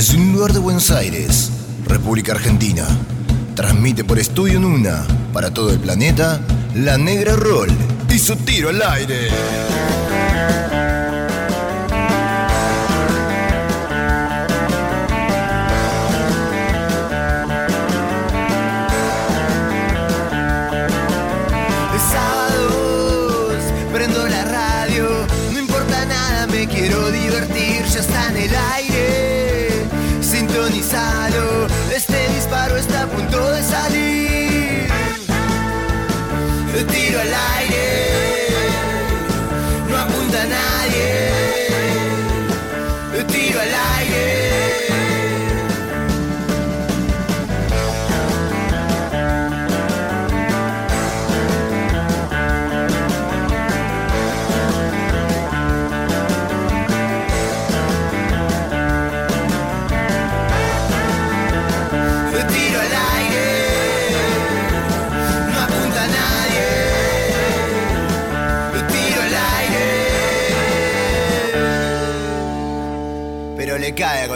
Desde un lugar de Buenos Aires, República Argentina, transmite por Estudio Nuna para todo el planeta La Negra Roll y su tiro al aire.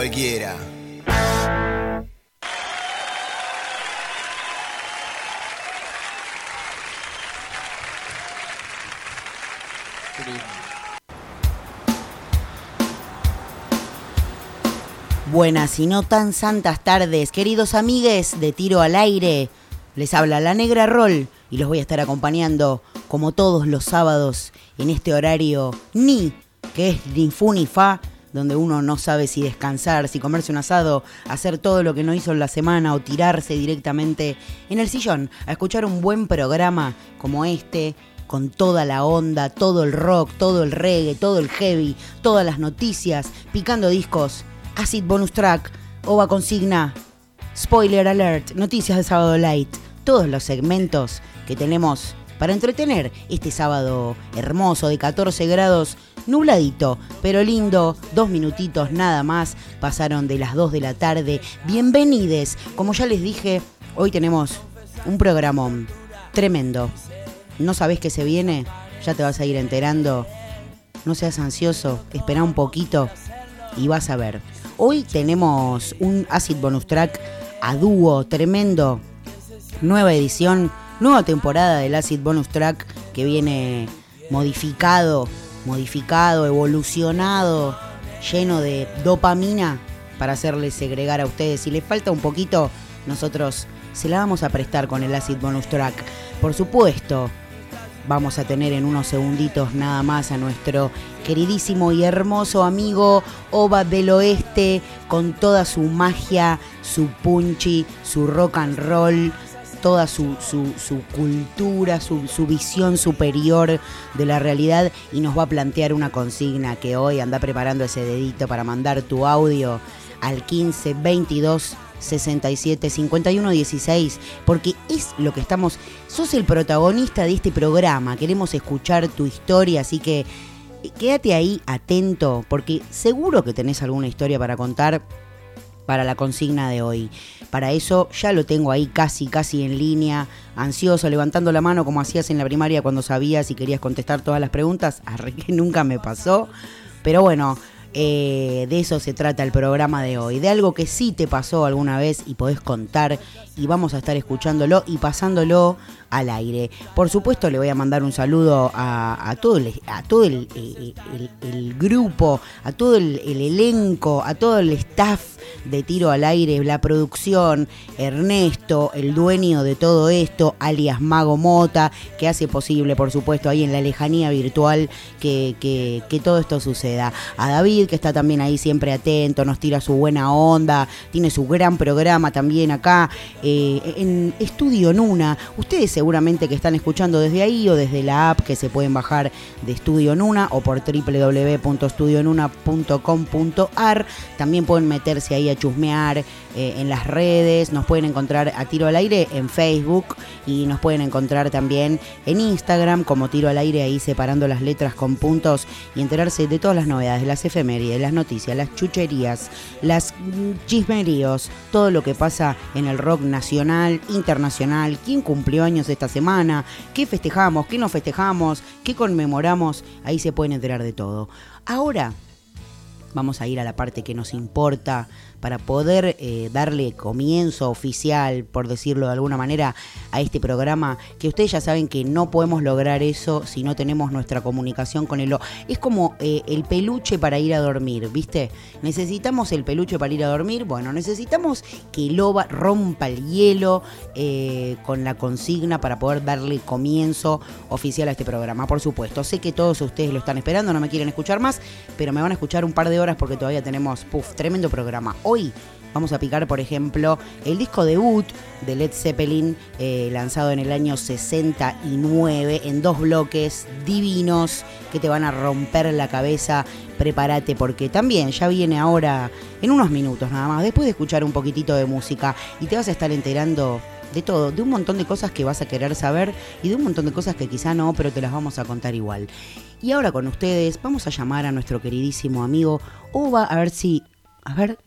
Cualquiera. Buenas y no tan santas tardes, queridos amigues de Tiro al Aire. Les habla la Negra Roll y los voy a estar acompañando como todos los sábados en este horario ni que es ni fu ni fa, donde uno no sabe si descansar, si comerse un asado, hacer todo lo que no hizo en la semana o tirarse directamente en el sillón a escuchar un buen programa como este con toda la onda, todo el rock, todo el reggae, todo el heavy, todas las noticias, picando discos, acid bonus track, ova consigna, spoiler alert, noticias de sábado light, todos los segmentos que tenemos para entretener este sábado hermoso de 14 grados, nubladito, pero lindo, dos minutitos nada más, pasaron de las 2 de la tarde. Bienvenides, como ya les dije, hoy tenemos un programón tremendo. ¿No sabés qué se viene? Ya te vas a ir enterando. No seas ansioso, espera un poquito y vas a ver. Hoy tenemos un Acid Bonus Track a dúo tremendo. Nueva edición, nueva temporada del Acid Bonus Track que viene modificado, modificado, evolucionado, lleno de dopamina para hacerles segregar a ustedes. Si les falta un poquito, nosotros se la vamos a prestar con el Acid Bonus Track. Por supuesto, vamos a tener en unos segunditos nada más a nuestro queridísimo y hermoso amigo Ova del Oeste con toda su magia, su punchy, su rock and roll, toda su, su- cultura, su, su visión superior de la realidad y nos va a plantear una consigna que hoy anda preparando ese dedito para mandar tu audio al 15 22 67 51 16 porque es lo que estamos sos el protagonista de este programa queremos escuchar tu historia así que eh, quédate ahí atento porque seguro que tenés alguna historia para contar para la consigna de hoy. Para eso ya lo tengo ahí casi, casi en línea, ansioso, levantando la mano como hacías en la primaria cuando sabías y querías contestar todas las preguntas. Que nunca me pasó. Pero bueno, eh, de eso se trata el programa de hoy. De algo que sí te pasó alguna vez y podés contar y vamos a estar escuchándolo y pasándolo al aire. Por supuesto le voy a mandar un saludo a, todo, el, eh, el- el grupo, a todo el elenco, a todo el staff de Tiro al Aire, la producción, Ernesto, el dueño de todo esto, alias Mago Mota, que hace posible, por supuesto, ahí en la lejanía virtual que, que- que todo esto suceda. A David, que está también ahí siempre atento, nos tira su buena onda, tiene su gran programa también acá eh, en Estudio Nuna. Ustedes seguramente que están escuchando desde ahí o desde la app que se pueden bajar de Estudio Nuna o por www.estudionuna.com.ar. También pueden meterse ahí chusmear eh, en las redes, nos pueden encontrar a Tiro al Aire en Facebook y nos pueden encontrar también en Instagram como Tiro al Aire, ahí separando las letras con puntos y enterarse de todas las novedades, las efemérides, las noticias, las chucherías, las chismeríos, todo lo que pasa en el rock nacional, internacional, quién cumplió años esta semana, qué festejamos, qué no festejamos, qué conmemoramos, ahí se pueden enterar de todo. Ahora vamos a ir a la parte que nos importa para poder eh, darle comienzo oficial, por decirlo de alguna manera, a este programa, que ustedes ya saben que no podemos lograr eso si no tenemos nuestra comunicación con el. Es como eh, el peluche para ir a dormir, ¿viste? Necesitamos el peluche para ir a dormir, bueno, necesitamos que el loba rompa el hielo eh, con la consigna para poder darle comienzo oficial a este programa, por supuesto. Sé que todos ustedes lo están esperando, no me quieren escuchar más, pero me van a escuchar un par de horas porque todavía tenemos, puff, tremendo programa. Hoy vamos a picar, por ejemplo, el disco debut de Led Zeppelin, eh, lanzado en el año 69, en dos bloques divinos que te van a romper la cabeza. Prepárate porque también ya viene ahora, en unos minutos nada más, después de escuchar un poquitito de música y te vas a estar enterando de todo, de un montón de cosas que vas a querer saber y de un montón de cosas que quizá no, pero te las vamos a contar igual. Y ahora con ustedes vamos a llamar a nuestro queridísimo amigo Uva a ver si... A ver...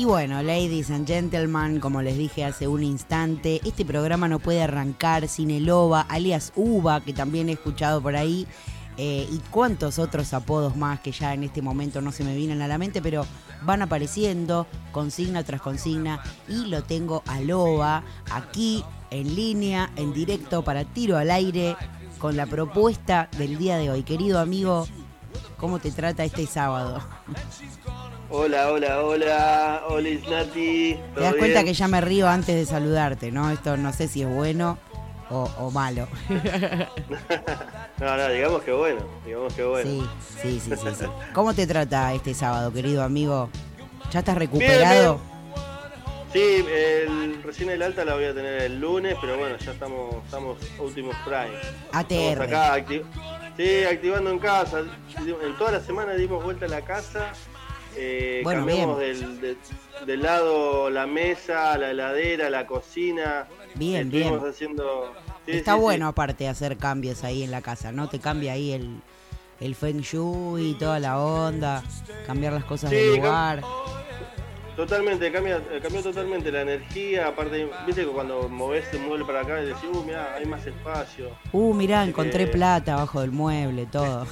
Y bueno, ladies and gentlemen, como les dije hace un instante, este programa no puede arrancar sin el OVA, alias UVA, que también he escuchado por ahí, eh, y cuantos otros apodos más que ya en este momento no se me vienen a la mente, pero van apareciendo consigna tras consigna, y lo tengo al OVA aquí en línea, en directo, para tiro al aire, con la propuesta del día de hoy. Querido amigo, ¿cómo te trata este sábado? Hola, hola, hola, hola Isnati. Te das cuenta que ya me río antes de saludarte, ¿no? Esto no sé si es bueno o, o malo. No, no, digamos que bueno, digamos que bueno. Sí, sí, sí, sí, sí. ¿Cómo te trata este sábado, querido amigo? ¿Ya estás recuperado? Sí, el, recién el alta la voy a tener el lunes, pero bueno, ya estamos, estamos últimos prime. ATR. Estamos acá, acti- sí, activando en casa. En toda la semana dimos vuelta a la casa. Eh, Bueno, cambiamos del, de- del lado la mesa, la heladera, la cocina. Bien, Estuvimos bien. haciendo. sí, Está sí, sí. bueno aparte hacer cambios ahí en la casa, ¿no? Te cambia ahí el, el feng shui toda la onda, cambiar las cosas del lugar. Totalmente, cambia, eh, cambió totalmente la energía. Aparte, viste que cuando movés el mueble para acá y decís, uh, mirá, hay más espacio. Uh, mirá, encontré plata abajo del mueble, todo.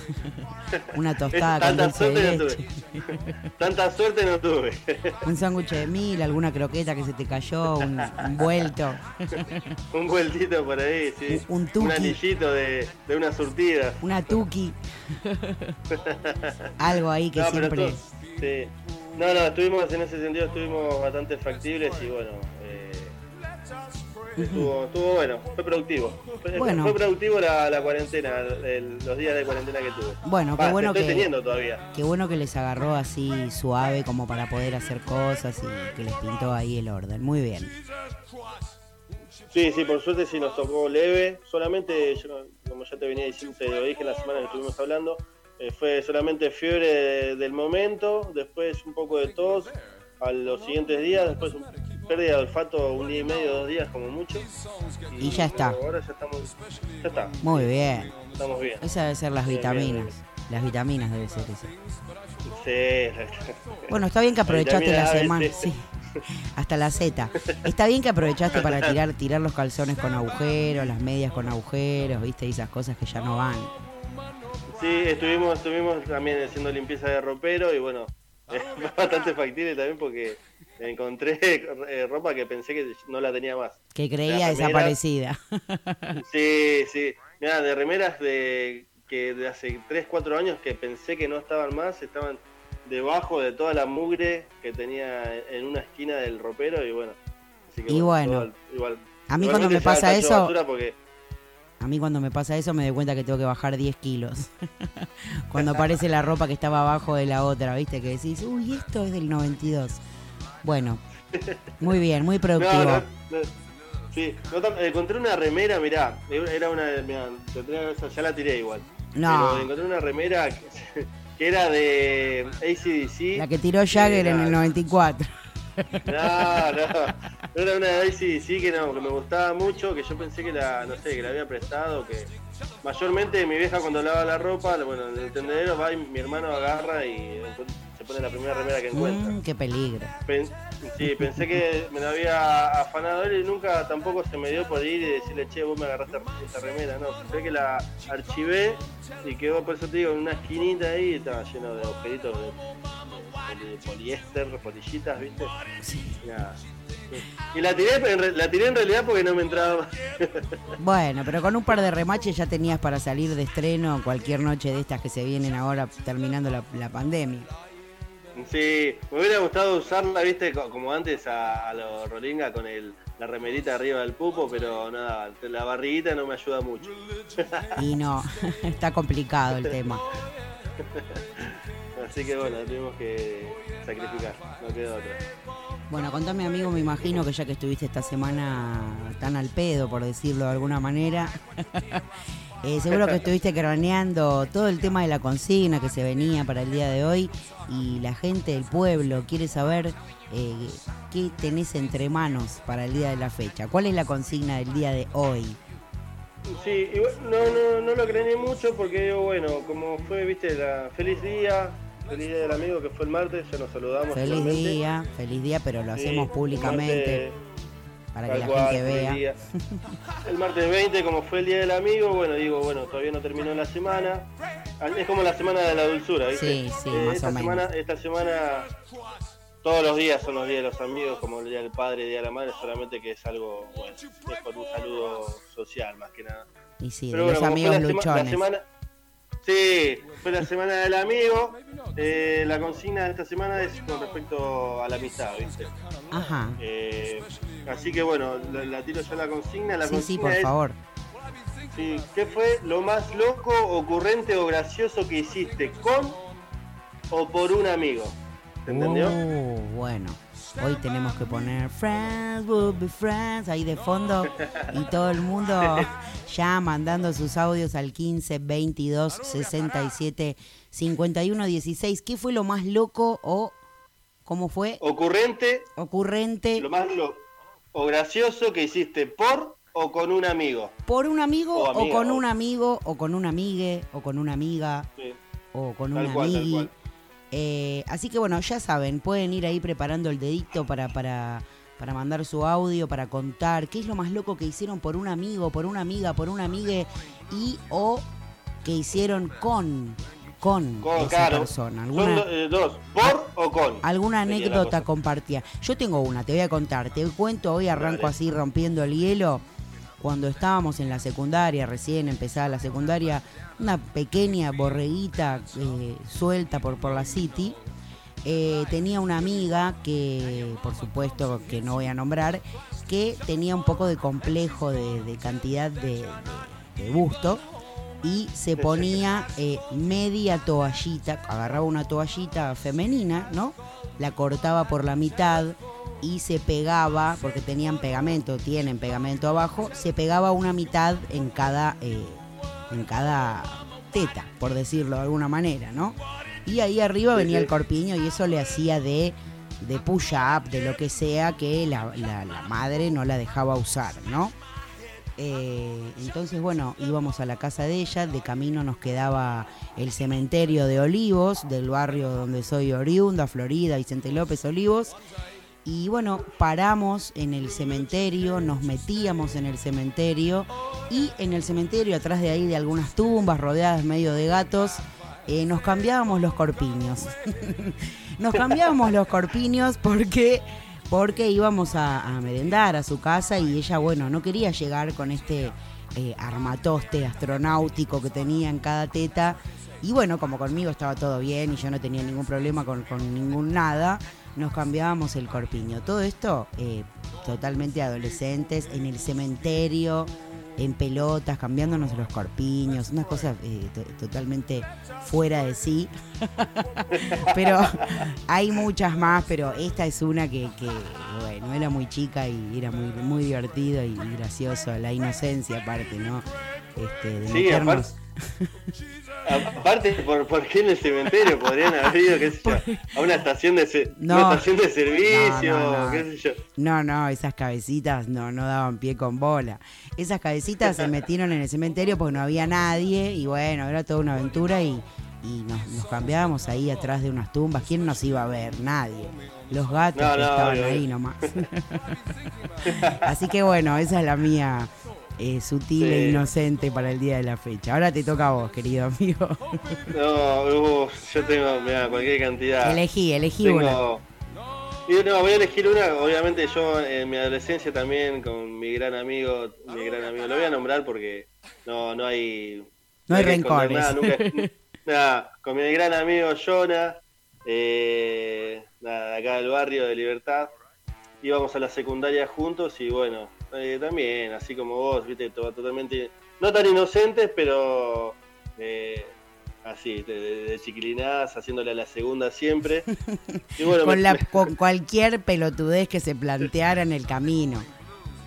Una tostada con Tanta dulce de suerte no tuve. Tanta suerte no tuve. Un sándwich de mil, alguna croqueta que se te cayó, un, un vuelto. Un vueltito por ahí, sí. Un- un tuki. anillito de, de una surtida. Una tuki. Algo ahí que No, siempre. sí. No, no, estuvimos en ese sentido, estuvimos bastante factibles y bueno. eh, estuvo, estuvo bueno, fue productivo. Fue, Bueno. fue productivo la, la cuarentena, el- los días de cuarentena que tuve. Bueno, qué bueno estoy que- teniendo todavía. Qué bueno que les agarró así suave como para poder hacer cosas y que les pintó ahí el orden. Muy bien. Sí, sí, por suerte sí nos tocó leve. Solamente, yo, como ya te venía diciendo, te lo dije la semana que estuvimos hablando, eh, fue solamente fiebre de- del momento, después un poco de tos a los siguientes días, después un- pérdida de olfato un día y medio, dos días como mucho. Y ya está. ahora ya estamos, ya está, Muy bien. estamos bien. Esas deben ser las Bien, bien, vitaminas. Las vitaminas debe ser eso. Sí. Bueno, está bien que aprovechaste la semana. Sí. Hasta la Z. Está bien que aprovechaste para tirar, tirar los calzones con agujeros, las medias con agujeros, viste, y esas cosas que ya no van. Sí, estuvimos, estuvimos también haciendo limpieza de ropero y bueno, fue bastante factible también porque encontré eh, ropa que pensé que no la tenía más. Que creía desaparecida. Sí, sí. Mira, de remeras de que de hace 3, 4 años que pensé que no estaban más, estaban debajo de toda la mugre que tenía en una esquina del ropero y bueno. Así que Y bueno, todo- igual. a mí cuando me pasa eso- basura porque- A mí cuando me pasa eso me doy cuenta que tengo que bajar 10 kilos. cuando aparece la ropa que estaba abajo de la otra, viste, que decís, uy, esto es del 92. Bueno, muy bien, muy productivo. No, no, no. Sí, no tan- encontré una remera, mirá, era una, mirá, tendría que- ya la tiré igual. No. Pero encontré una remera que, que era de ACDC. La que tiró Jagger en el 94. No, no. Era una Daisy sí que no, que me gustaba mucho, que yo pensé que la, no sé, que la había prestado, que mayormente mi vieja cuando lava la ropa, bueno, en el tendedero va y mi hermano agarra y se pone la primera remera que encuentra. Mm, qué peligro. Pen- sí, pensé que me la había afanado él y nunca tampoco se me dio por ir y decirle, che, vos me agarraste esta remera, no, pensé que la archivé y quedó, por eso te digo, en una esquinita ahí y estaba lleno de agujeritos de, poliéster, polillitas, ¿viste? Nada. Y la tiré, en la tiré en realidad porque no me entraba más. Bueno, pero con un par de remaches ya tenías para salir de estreno cualquier noche de estas que se vienen ahora terminando la, la pandemia. Sí, me hubiera gustado usarla, viste, co- como antes a, a los Rolinga con el, la remerita arriba del pupo, pero nada, la barriguita no me ayuda mucho. Y no, está complicado el tema. Así que bueno, tuvimos que sacrificar, no quedó otra. Bueno, contame amigo, me imagino que ya que estuviste esta semana tan al pedo, por decirlo de alguna manera, eh, seguro que estuviste craneando todo el tema de la consigna que se venía para el día de hoy y la gente del pueblo quiere saber eh, qué tenés entre manos para el día de la fecha. ¿Cuál es la consigna del día de hoy? Sí, igual no, no, no lo creí mucho porque digo, bueno, como fue, viste, la feliz día, feliz día del amigo que fue el martes, ya nos saludamos. Feliz día, feliz día, pero lo hacemos públicamente martes- para que la cual, gente vea. El, día- el martes 20, como fue el día del amigo, bueno, digo, bueno, todavía no terminó la semana. Es como la semana de la dulzura, ¿viste? Sí, sí, Eh, más esta o menos. Semana, esta semana, todos los días son los días de los amigos, como el día del padre, el día de la madre, solamente que es algo, bueno, es por un saludo social más que nada. Y sí, Pero los bueno, como amigos la, luchones. semana. Sí, fue la semana del amigo. eh, la consigna de esta semana es con respecto a la amistad, ¿viste? Ajá. Eh, así que bueno, la, la tiro ya la consigna. La Sí, sí, por es, favor. sí, ¿Qué fue lo más loco, ocurrente o gracioso que hiciste con o por un amigo? ¿Se entendió? Uh, bueno, hoy tenemos que poner Friends will be friends ahí de fondo y todo el mundo ya mandando sus audios al 15 22 67 51 16. ¿Qué fue lo más loco o cómo fue Ocurrente, ocurrente lo más lo, o gracioso que hiciste por o con un amigo. por un amigo O con o- un amigo o con una amigue o con una amiga Sí, o con tal un cual. Eh, así que bueno, ya saben, pueden ir ahí preparando el dedito para, para, para mandar su audio, para contar qué es lo más loco que hicieron por un amigo, por una amiga, por un amigue y o que hicieron con, con, Con, esa claro. persona. Son ¿Alguna, eh, dos, por o con. alguna anécdota compartida? Yo tengo una, te voy a contar, te cuento, hoy arranco así rompiendo el hielo. Cuando estábamos en la secundaria, recién empezaba la secundaria, una pequeña borreguita eh, suelta por, por la City, eh, tenía una amiga que, por supuesto que no voy a nombrar, que tenía un poco de complejo de, de cantidad de, de- de gusto y se ponía eh, media toallita, agarraba una toallita femenina, ¿no? La cortaba por la mitad y se pegaba, porque tenían pegamento, tienen pegamento abajo, se pegaba una mitad en cada, eh, en cada teta, por decirlo de alguna manera, ¿no? Y ahí arriba venía el corpiño y eso le hacía de, de push-up, de lo que sea que la, la- la madre no la dejaba usar, ¿no? Eh, entonces, bueno, íbamos a la casa de ella, de camino nos quedaba el cementerio de Olivos, del barrio donde soy oriunda, Florida, Vicente López Olivos. Y bueno, paramos en el cementerio, nos metíamos en el cementerio y en el cementerio, atrás de ahí de algunas tumbas rodeadas medio de gatos, eh, nos cambiábamos los corpiños. nos cambiábamos los corpiños porque porque íbamos a, merendar a su casa y ella, bueno, no quería llegar con este eh, armatoste astronáutico que tenía en cada teta. Y bueno, como conmigo estaba todo bien y yo no tenía ningún problema con ningún nada, nos cambiábamos el corpiño. Todo esto eh, totalmente adolescentes, en el cementerio, en pelotas, cambiándonos los corpiños, unas cosas eh, to- totalmente fuera de sí. pero hay muchas más, pero esta es una que, que, bueno, era muy chica y era muy, muy divertido y, y gracioso, la inocencia aparte, ¿no? Este, de Sí, meternos- aparte- Aparte, ¿por, ¿por qué en el cementerio podrían haber ido, qué sé yo, a una estación de, No. una estación de servicio, No, no, no. qué sé yo? No, no, esas cabecitas no, no daban pie con bola. Esas cabecitas se metieron en el cementerio porque no había nadie y bueno, era toda una aventura y, y nos, nos cambiábamos ahí atrás de unas tumbas. ¿Quién nos iba a ver? Nadie. Los gatos que estaban ahí nomás. Así que bueno, esa es la mía eh, sutil e inocente para el día de la fecha. Ahora te toca a vos, querido amigo. No, uf, yo tengo, mira, cualquier cantidad. elegí, elegí una. Tengo... Y no, voy a elegir una, obviamente yo en mi adolescencia también con mi gran amigo, mi gran amigo, lo voy a nombrar porque no, no hay... No hay esconder rencores. Nada, nunca- nada, con mi gran amigo Jonah, eh, nada, acá del barrio de Libertad, íbamos a la secundaria juntos y bueno, eh, también, así como vos, viste, to- totalmente, no tan inocentes, pero eh, así, de, de- chiquilinadas, haciéndole a la segunda siempre. Y bueno, con, me- la, me- con cualquier pelotudez que se planteara en el camino.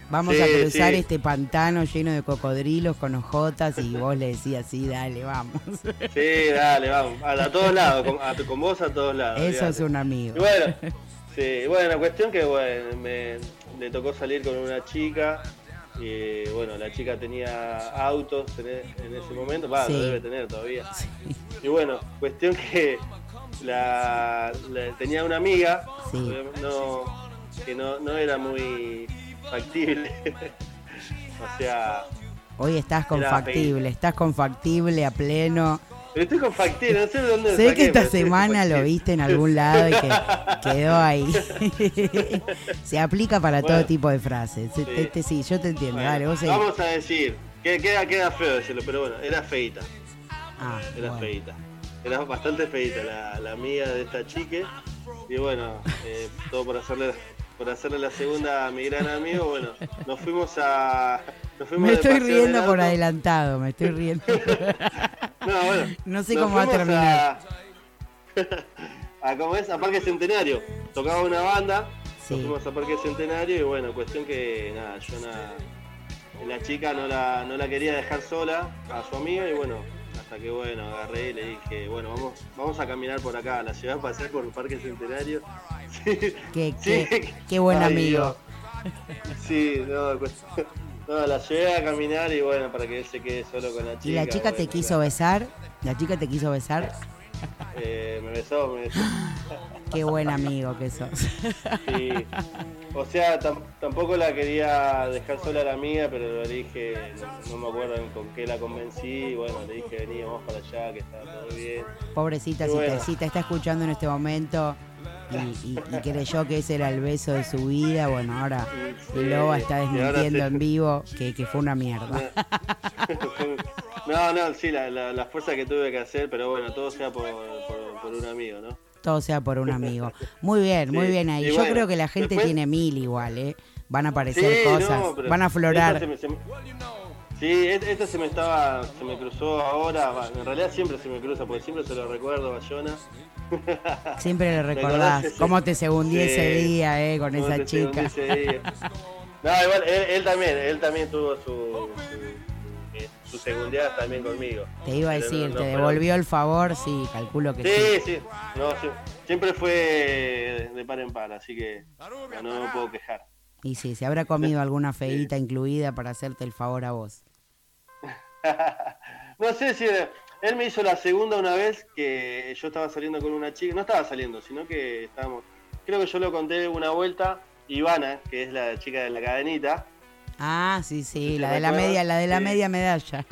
Vamos Sí, a cruzar sí. este pantano lleno de cocodrilos con ojotas y vos le decías, sí, dale, vamos. Sí, dale, vamos. A, a todos lados, con, a- con vos a todos lados. Eso es un amigo. Y bueno, sí, bueno, cuestión que bueno, me, le tocó salir con una chica. Y bueno, la chica tenía autos en, e- en ese momento, va, Sí. lo debe tener todavía. Y bueno, cuestión que la, la- tenía una amiga, Sí. no, que no, no era muy factible. o sea, Hoy estás con factible, estás con factible a pleno. Pero estoy con factible, no sé de dónde Sé que esta semana lo viste en algún lado y que quedó ahí. Se aplica para todo tipo de frases. Sí. Te- te- sí, yo te entiendo. Bueno, Dale, vos seguí. vamos a decir, que queda, queda feo decirlo, pero bueno, era feita, Ah, era bueno. feita. Era bastante feita la, la amiga de esta chique. Y bueno, eh, todo por hacerle por hacerle la segunda a mi gran amigo, bueno, nos fuimos a. Me estoy riendo por adelantado, me estoy riendo. No, bueno. No sé cómo va a terminar. A, a, ¿cómo es? a Parque Centenario. Tocaba una banda. Sí. Nos fuimos a Parque Centenario y bueno, cuestión que nada, yo nada. La chica no la, no la quería dejar sola a su amiga y bueno, hasta que bueno, agarré y le dije, bueno, vamos, vamos a caminar por acá, a la ciudad, a pasear por el Parque Centenario. Sí, Qué, sí. qué, qué buen Ay, amigo. Dios. Sí, no, pues, no, la llevé a caminar y bueno, para que él se quede solo con la chica. ¿Y la chica te quiso besar? ¿La chica te quiso besar? eh, me besó, me besó. Qué buen amigo que sos. Sí. O sea, tam- tampoco la quería dejar sola a la amiga, pero le dije, no, no me acuerdo con qué la convencí, y bueno, le dije, vení, vamos para allá, que está todo bien. Pobrecita, Y si, te, bueno. si te está escuchando en este momento y, y- y creyó que ese era el beso de su vida, bueno, ahora Sí, Loba está desmintiendo sí. en vivo que, que fue una mierda. No, no, sí, la, la, la fuerza que tuve que hacer, pero bueno, todo sea por, por, por un amigo, ¿no? Todo sea por un amigo. Muy bien, muy bien ahí. y Yo bueno, creo que la gente después- tiene mil igual, ¿eh? Van a aparecer cosas, no, van a aflorar. esta se me- se me- sí, esta se me estaba, se me cruzó ahora, en realidad siempre se me cruza, porque siempre se lo recuerdo a Jonah. Siempre le ¿Te recordás ese- cómo te segundí Sí. ese día, ¿eh? Con ¿Cómo esa chica. ese día? No, igual, él, él también, él también tuvo su, su, su seguridad también conmigo. Te iba a no- decir, no ¿te devolvió el favor? Sí, calculo que sí. Sí, sí, no, sí, siempre fue de par en par, así que no, me puedo quejar. Y sí, se habrá comido alguna feíta incluida para hacerte el favor a vos. No sé si él me hizo la segunda una vez que yo estaba saliendo con una chica, no estaba saliendo, sino que estábamos, creo que yo lo conté una vuelta, Ivana, que es la chica de la cadenita, Ah, sí, sí, ¿Te la de la media, la de la Sí. media medalla.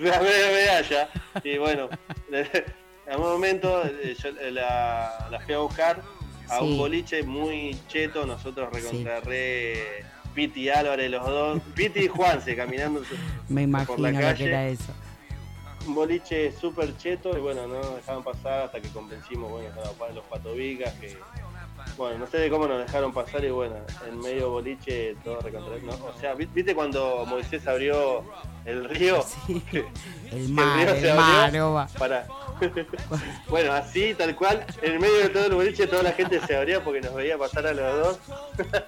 la media medalla, y bueno, en un momento eh, yo la, la fui a buscar a Sí. un boliche muy cheto, nosotros recontra re Piti y Álvarez los dos, Piti y Juanse caminando Me imagino por la lo que era eso. un boliche súper cheto y bueno, no nos dejaban pasar hasta que convencimos, bueno, a los patobicas que, Bueno, no sé de cómo nos dejaron pasar y bueno, en medio boliche todo recontra... ¿no? O sea, ¿vi- ¿viste cuando Moisés abrió el río? Sí. El mar, río se el abrió mar. Para... bueno, así, tal cual, en medio de todo el boliche toda la gente se abría porque nos veía pasar a los dos.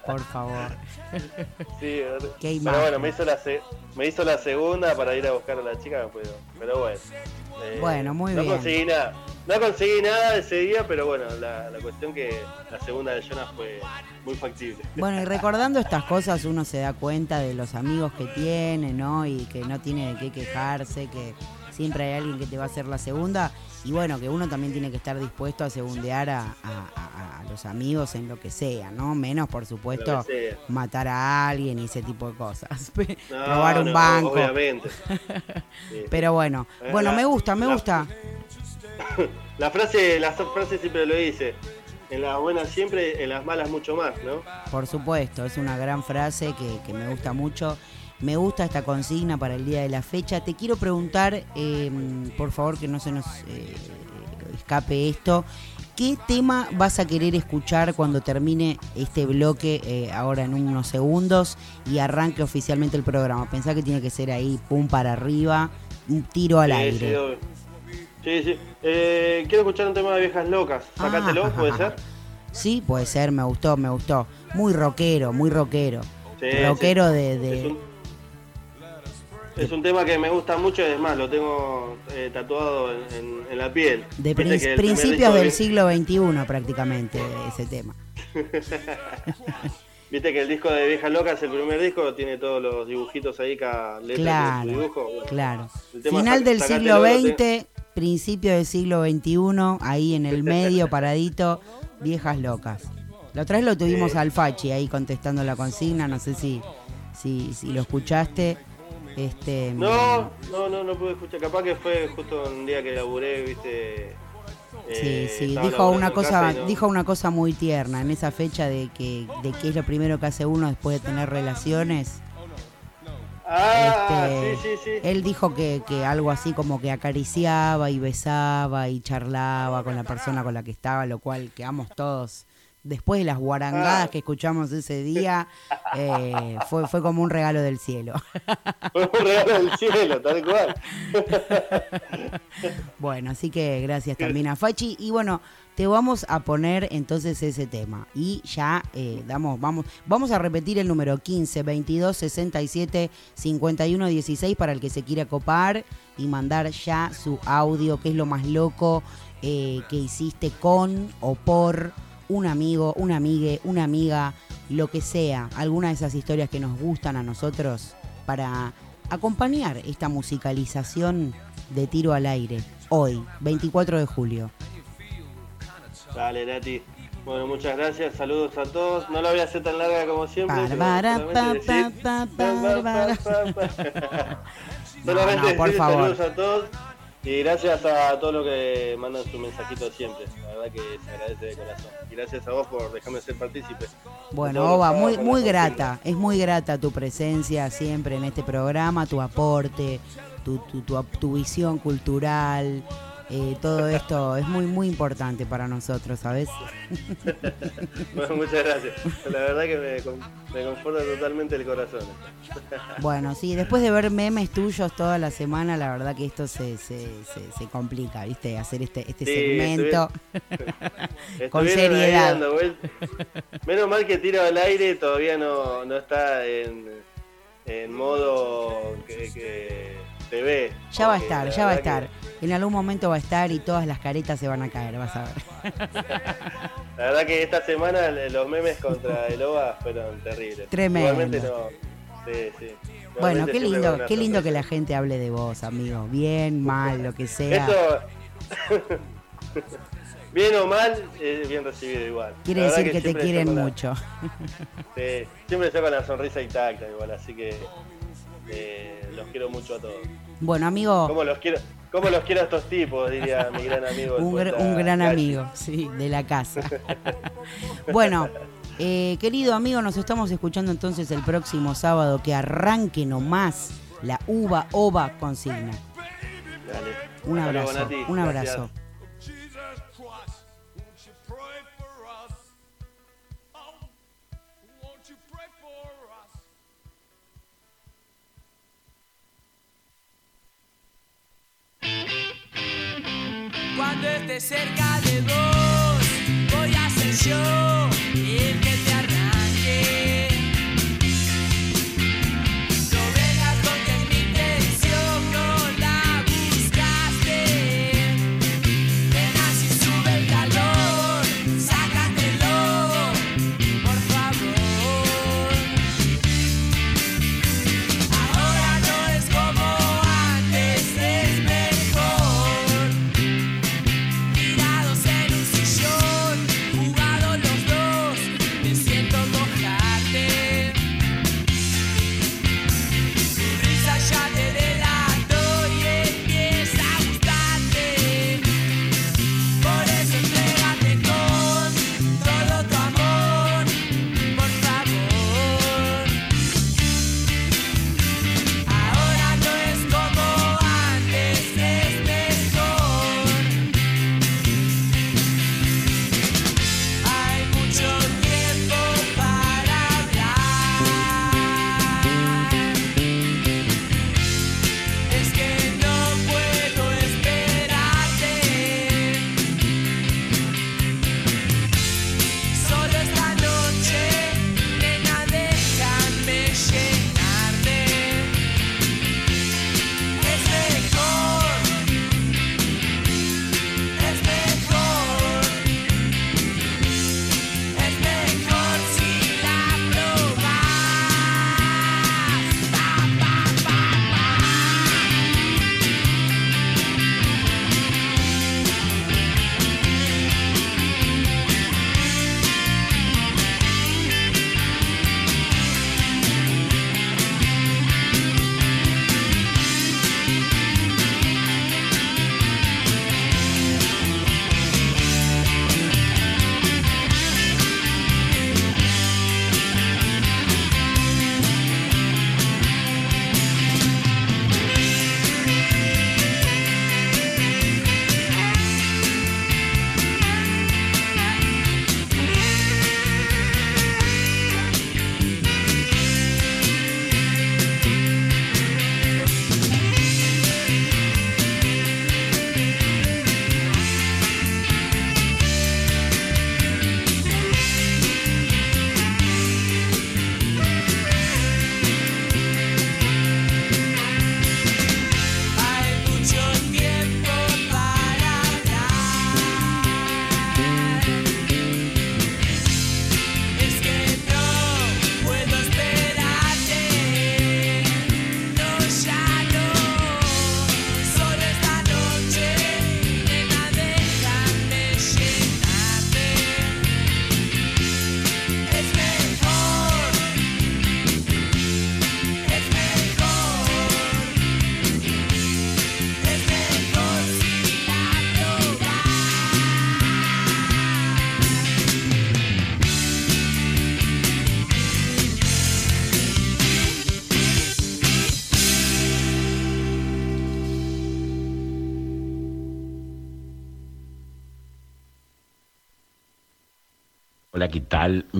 Por favor. Sí, Qué pero bueno, me hizo, la se- me hizo la segunda para ir a buscar a la chica, pero, pero bueno. Eh, Bueno, muy no bien. Conseguí nada, no conseguí nada ese día, pero bueno, la, la cuestión que la segunda de Jonas fue muy factible. Bueno, y recordando estas cosas uno se da cuenta de los amigos que tiene, ¿no? Y que no tiene de qué quejarse, que siempre hay alguien que te va a hacer la segunda. Y bueno, que uno también tiene que estar dispuesto a segundear a, a- los amigos en lo que sea, ¿no? Menos, por supuesto, matar a alguien y ese tipo de cosas. No, Robar un no, banco. Obviamente. Sí. Pero bueno, Eh, bueno, la- me gusta, me la- gusta. La frase, la frase siempre lo dice. En las buenas siempre, en las malas mucho más, ¿no? Por supuesto, es una gran frase que, que me gusta mucho. Me gusta esta consigna para el día de la fecha. Te quiero preguntar, eh, por favor, que no se nos eh, escape esto. ¿Qué tema vas a querer escuchar cuando termine este bloque eh, ahora en unos segundos y arranque oficialmente el programa? Pensá que tiene que ser ahí, pum para arriba, un tiro al Sí, aire. Sí, sí, quiero escuchar un tema de viejas locas. Sácatelo, Ah, ¿puede ser? Sí, puede ser, me gustó, me gustó. Muy rockero, muy rockero. Sí, rockero sí. de... de- Es un, es un tema que me gusta mucho, es más, lo tengo eh, tatuado en, en- en la piel. De prin- principios del de- siglo XXI prácticamente ese tema. Viste que el disco de Viejas Locas, el primer disco, tiene todos los dibujitos ahí, cada letra Claro, dibujo. Bueno, claro. Final del siglo XX, principio del siglo XXI, ahí en el medio, paradito, viejas locas. La otra vez lo tuvimos al Fachi ahí contestando la consigna, no sé si, si, si lo escuchaste. Este, No, no, no, no pude escuchar. Capaz que fue justo un día que laburé, viste. Sí, eh, sí, estaba dijo una cosa, no- dijo una cosa muy tierna en esa fecha de que, de que es lo primero que hace uno después de tener relaciones. Ah, Este, sí, sí, sí. Él dijo que, que algo así como que acariciaba y besaba y charlaba con la persona con la que estaba, lo cual quedamos todos. Después de las guarangadas Ah. que escuchamos ese día, eh, fue, fue como un regalo del cielo. Fue un regalo del cielo, tal cual. Bueno, así que gracias también a Fachi. Y bueno, te vamos a poner entonces ese tema. Y ya eh, damos, vamos, vamos a repetir el número 15 22 67 51 16 para el que se quiera copar y mandar ya su audio, que es lo más loco eh, que hiciste con o por un amigo, una amigue, una amiga, lo que sea, alguna de esas historias que nos gustan a nosotros para acompañar esta musicalización de tiro al aire hoy, 24 de julio. Dale, Nati. Bueno, muchas gracias. Saludos a todos. No la voy a hacer tan larga como siempre. solamente. No, no, por favor. saludos a todos. Y gracias a todos los que mandan su mensajito siempre. La verdad que se agradece de corazón. Y gracias a vos por dejarme ser partícipe. Bueno, Oba, muy, muy grata, es muy grata tu presencia siempre en este programa, tu aporte, tu, tu, tu, tu visión cultural, eh, todo esto es muy, muy importante para nosotros, ¿sabes? Bueno, muchas gracias. La verdad que me, me conforta totalmente el corazón. Bueno, sí, después de ver memes tuyos toda la semana, la verdad que esto se, se, se, se complica, ¿viste? Hacer este, este Sí, segmento. Con seriedad. Menos mal que tiro al aire todavía no, no está en, en modo que, que ve. Ya va a estar, ya va a estar. En algún momento va a estar y todas las caretas se van a caer, vas a ver. la verdad que esta semana los memes contra el OVA fueron terribles. Tremendo. Igualmente no. Sí, sí. Bueno, qué lindo, qué lindo que la gente hable de vos, amigo. Bien, mal, lo que sea. Eso. bien o mal, es bien recibido igual. Quiere decir que te quieren la- mucho. Sí, siempre con la sonrisa intacta igual, así que eh, los quiero mucho a todos. Bueno, amigo, ¿Cómo los quiero, cómo los quiero a estos tipos? Diría mi gran amigo. un, gr- poeta un gran amigo, sí, de la casa. bueno, eh, querido amigo, nos estamos escuchando entonces el próximo sábado que arranque nomás la uva ova consigna. Dale. Un abrazo, un abrazo. Cuando esté cerca de dos, voy a ser yo.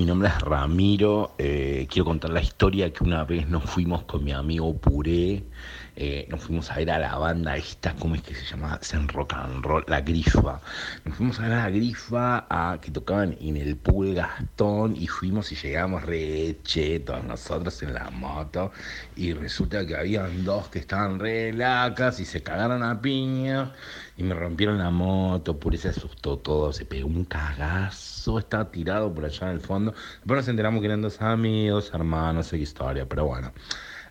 Nombre es Ramiro. Eh, quiero contar la historia que una vez nos fuimos con mi amigo Puré. eh, nos fuimos a ver a la banda esta, ¿cómo es que se llama? Rock and Roll, La Grifa. Nos fuimos a ver a La Grifa a, que tocaban en el Pool Gastón y fuimos y llegamos re chetos nosotros en la moto. Y resulta que habían dos que estaban re lacas y se cagaron a piña y me rompieron la moto. Puré se asustó todo, se pegó un cagazo, estaba tirado por allá en el fondo. Después nos enteramos que eran dos amigos, hermanos, esa historia, pero bueno.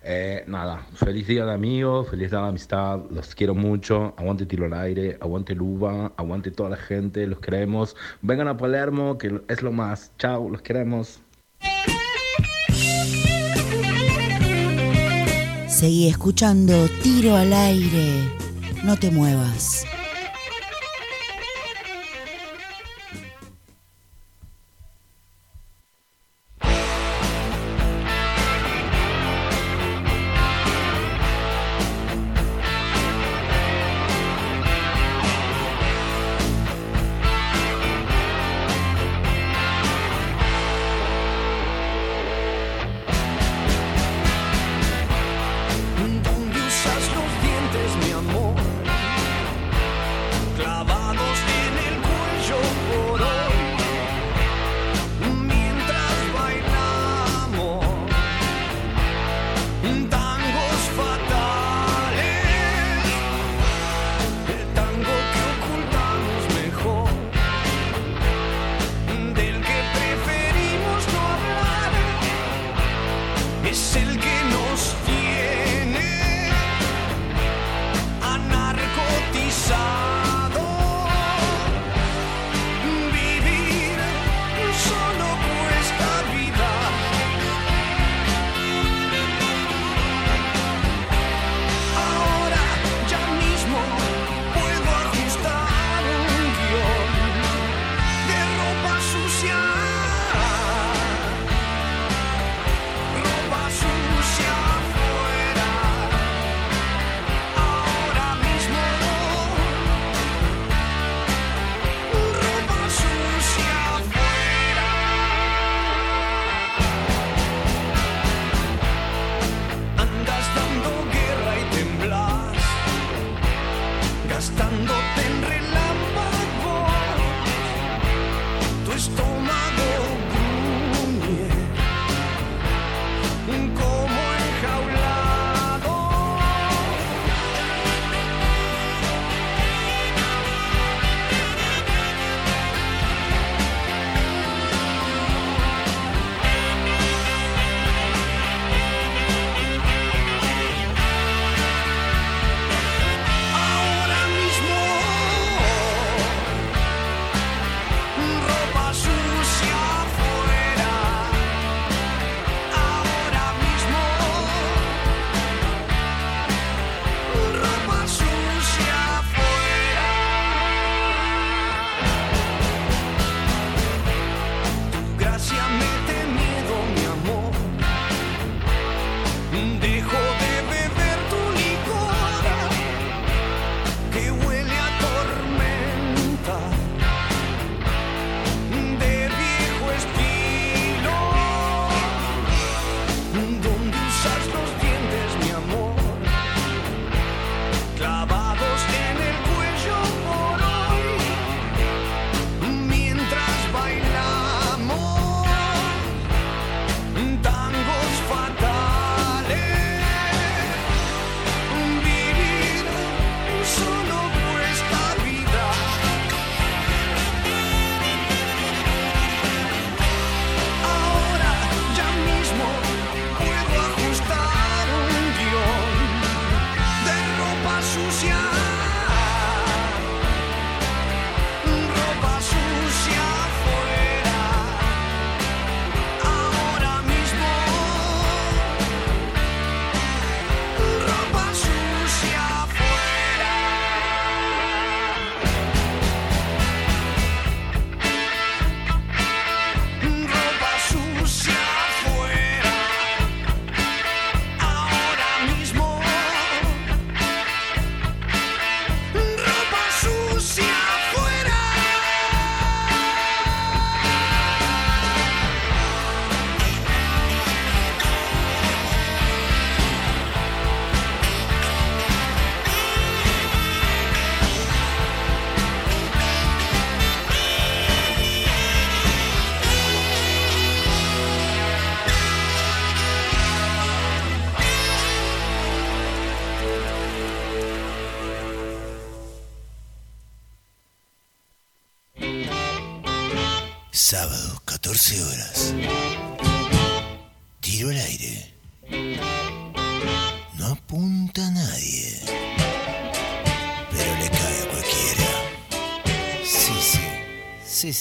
Eh, nada, feliz día de amigos, feliz día de amistad, los quiero mucho, aguante tiro al aire, aguante Luba, aguante toda la gente, los queremos. Vengan a Palermo, que es lo más. Chao, los queremos. Seguí escuchando Tiro al aire. No te muevas.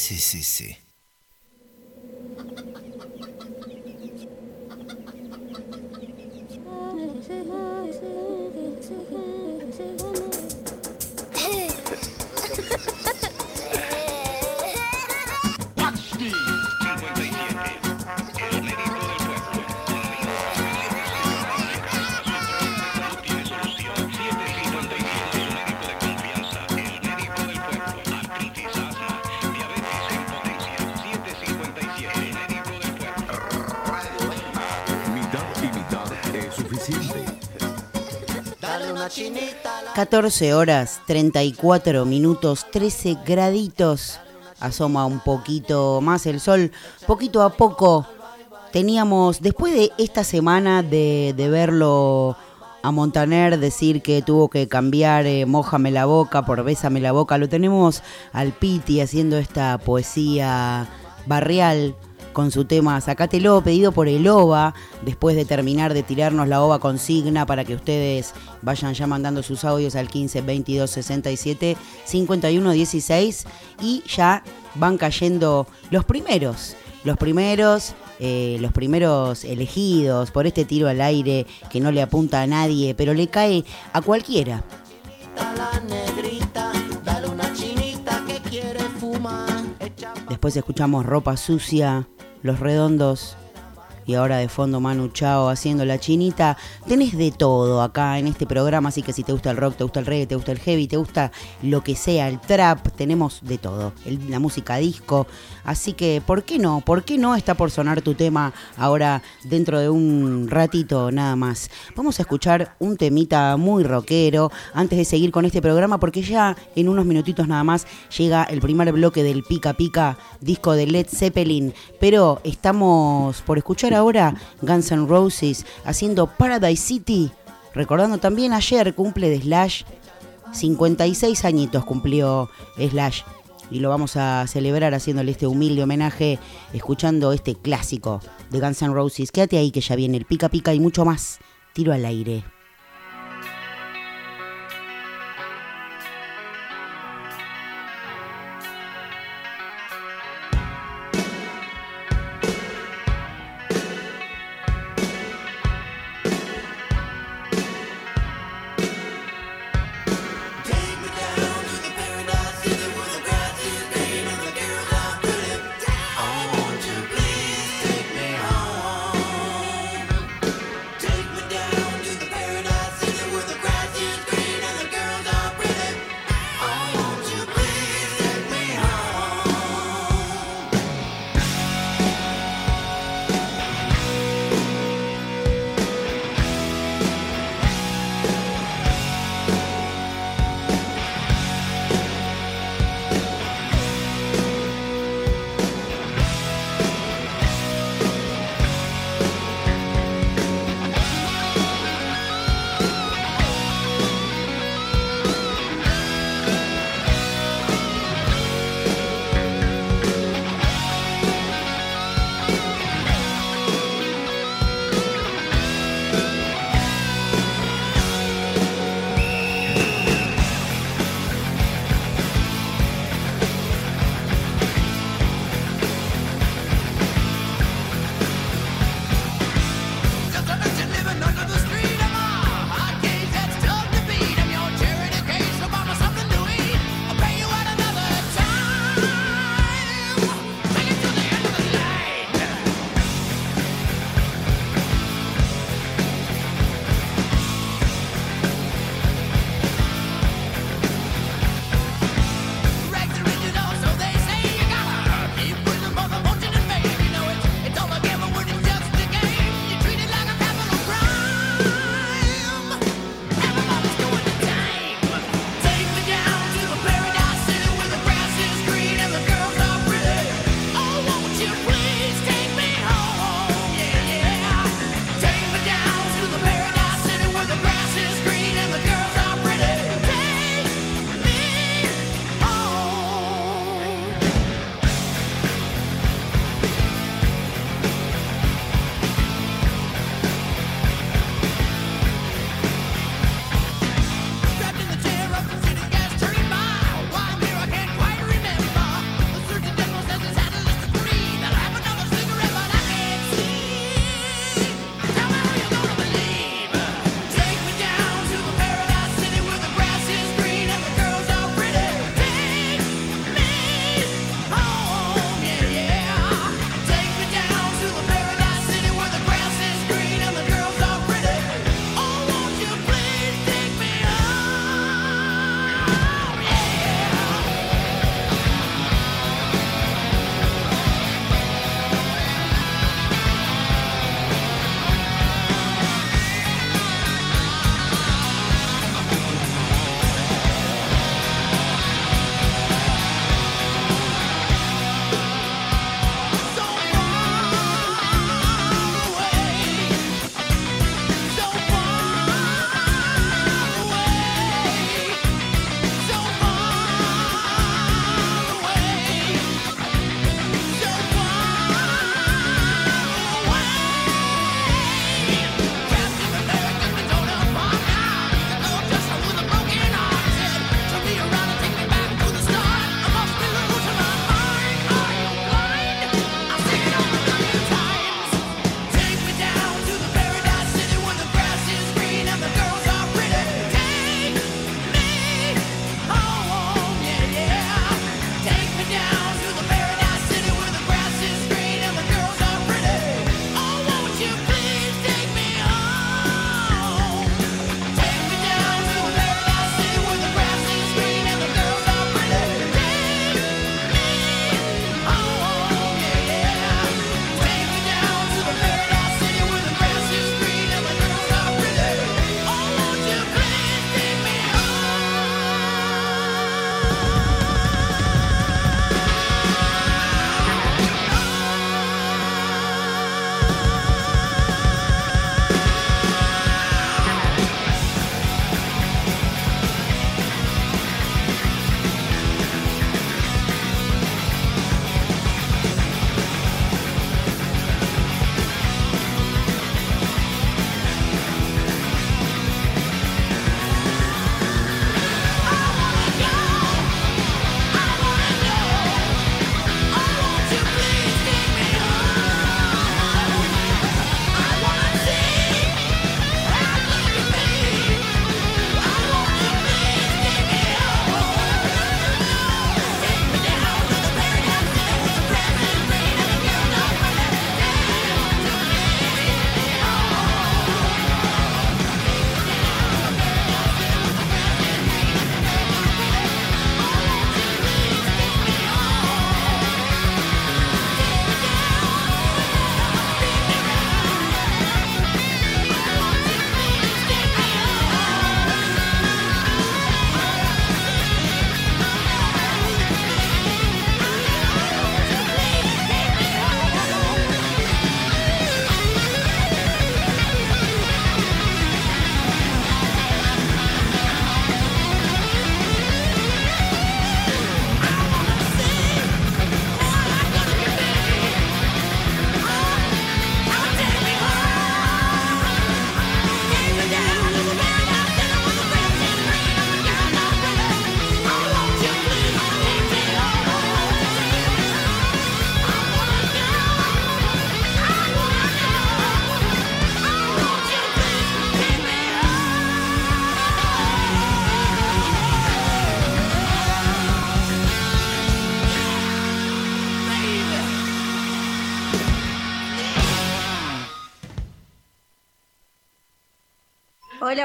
Sí, sí, sí, 14 horas 34 minutos 13 graditos. Asoma un poquito más el sol, poquito a poco. Teníamos, después de esta semana de, de verlo a Montaner decir que tuvo que cambiar eh, Mójame la boca por Bésame la boca, lo tenemos al Piti haciendo esta poesía barrial con su tema Sacátelo, pedido por el OVA, después de terminar de tirarnos la OVA consigna para que ustedes vayan ya mandando sus audios al 15 22 67 51 16 y ya van cayendo los primeros, los primeros, eh, los primeros elegidos por este tiro al aire que no le apunta a nadie, pero le cae a cualquiera. Después escuchamos ropa sucia, los redondos y ahora de fondo Manu Chao haciendo la chinita. Tenés de todo acá en este programa, así que si te gusta el rock, te gusta el reggae, te gusta el heavy, te gusta lo que sea, el trap, tenemos de todo. La música disco. Así que, ¿por qué no? ¿Por qué no está por sonar tu tema ahora dentro de un ratito nada más? Vamos a escuchar un temita muy rockero antes de seguir con este programa porque ya en unos minutitos nada más llega el primer bloque del Pica Pica, disco de Led Zeppelin. Pero estamos por escuchar ahora Guns N' Roses haciendo Paradise City. Recordando también ayer cumple de Slash 56 añitos cumplió Slash y lo vamos a celebrar haciéndole este humilde homenaje escuchando este clásico de Guns N' Roses. Quédate ahí que ya viene el pica pica y mucho más. Tiro al aire.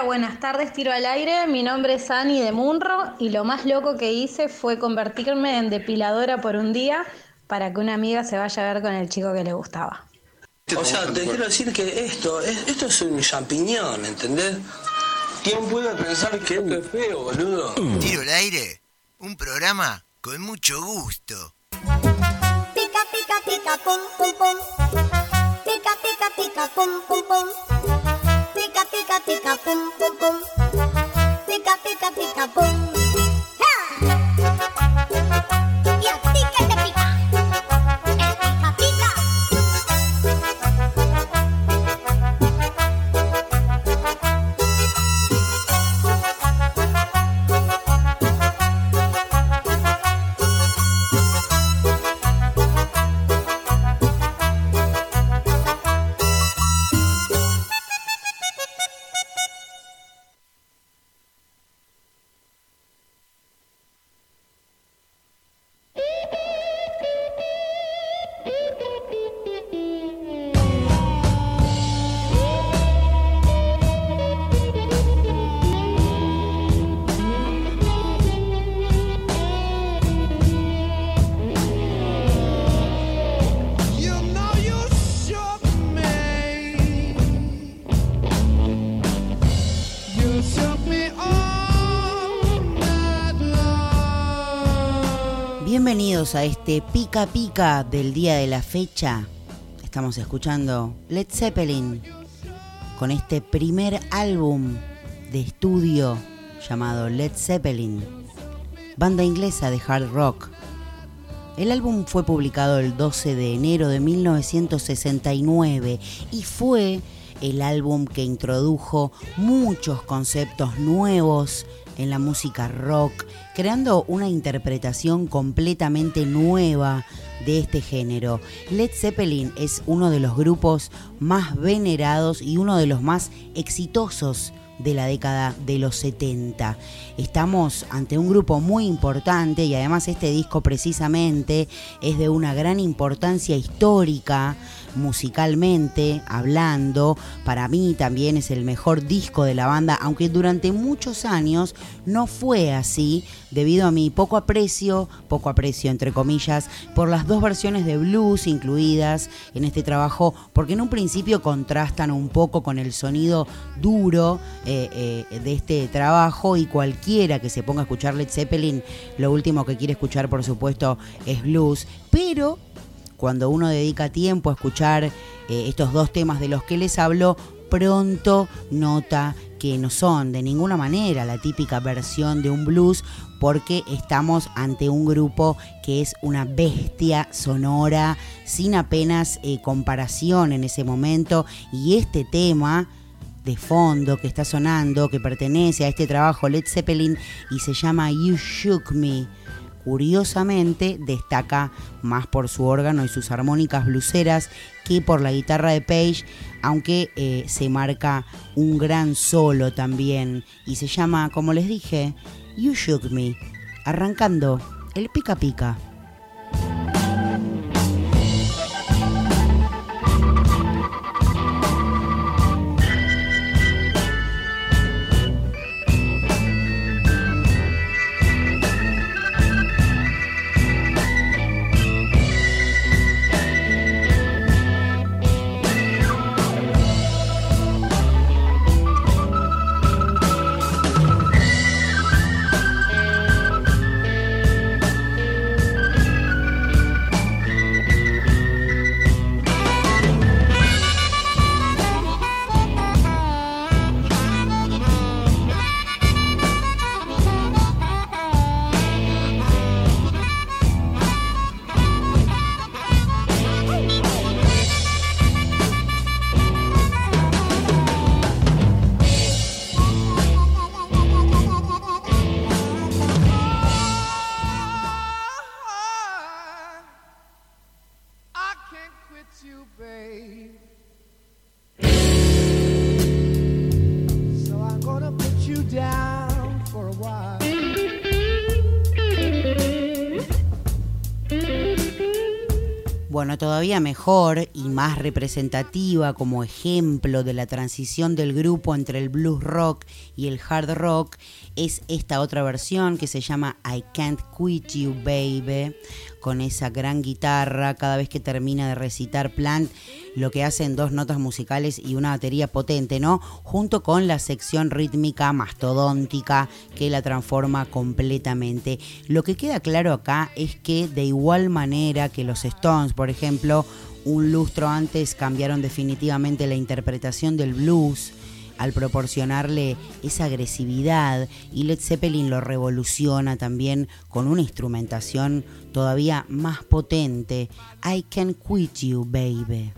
Hola, buenas tardes, tiro al aire. Mi nombre es Ani de Munro y lo más loco que hice fue convertirme en depiladora por un día para que una amiga se vaya a ver con el chico que le gustaba. O sea, te quiero decir que esto, es- esto es un champiñón, ¿entendés? ¿Quién puede pensar que esto es feo, boludo? Tiro al aire, un programa con mucho gusto. Pica, pica, pica, pum, pum, pum. Pica, pica, pica, pum, pum, pum. Pica, pum, pum, pum. Pica, pica, pica, pum. Bienvenidos a este pica pica del día de la fecha. Estamos escuchando Led Zeppelin con este primer álbum de estudio llamado Led Zeppelin, banda inglesa de hard rock. El álbum fue publicado el 12 de enero de 1969 y fue el álbum que introdujo muchos conceptos nuevos en la música rock, creando una interpretación completamente nueva de este género. Led Zeppelin es uno de los grupos más venerados y uno de los más exitosos de la década de los 70. Estamos ante un grupo muy importante y además este disco precisamente es de una gran importancia histórica musicalmente hablando. Para mí también es el mejor disco de la banda, aunque durante muchos años no fue así debido a mi poco aprecio, poco aprecio entre comillas, por las dos versiones de blues incluidas en este trabajo, porque en un principio contrastan un poco con el sonido duro eh, eh, de este trabajo y cualquiera que se ponga a escuchar Led Zeppelin, lo último que quiere escuchar por supuesto es blues, pero cuando uno dedica tiempo a escuchar eh, estos dos temas de los que les hablo, pronto nota que no son de ninguna manera la típica versión de un blues porque estamos ante un grupo que es una bestia sonora sin apenas eh, comparación en ese momento y este tema de fondo que está sonando, que pertenece a este trabajo Led Zeppelin y se llama You Shook Me curiosamente destaca más por su órgano y sus armónicas bluseras que por la guitarra de Page, aunque eh, se marca un gran solo también y se llama, como les dije, You Shook Me, arrancando el pica pica. Y más representativa como ejemplo de la transición del grupo entre el blues rock y el hard rock es esta otra versión que se llama I Can't Quit You Baby, con esa gran guitarra cada vez que termina de recitar Plant, lo que hacen dos notas musicales y una batería potente, ¿no? Junto con la sección rítmica mastodóntica que la transforma completamente. Lo que queda claro acá es que de igual manera que los Stones, por ejemplo, un lustro antes cambiaron definitivamente la interpretación del blues al proporcionarle esa agresividad y Led Zeppelin lo revoluciona también con una instrumentación todavía más potente. I can quit you, baby.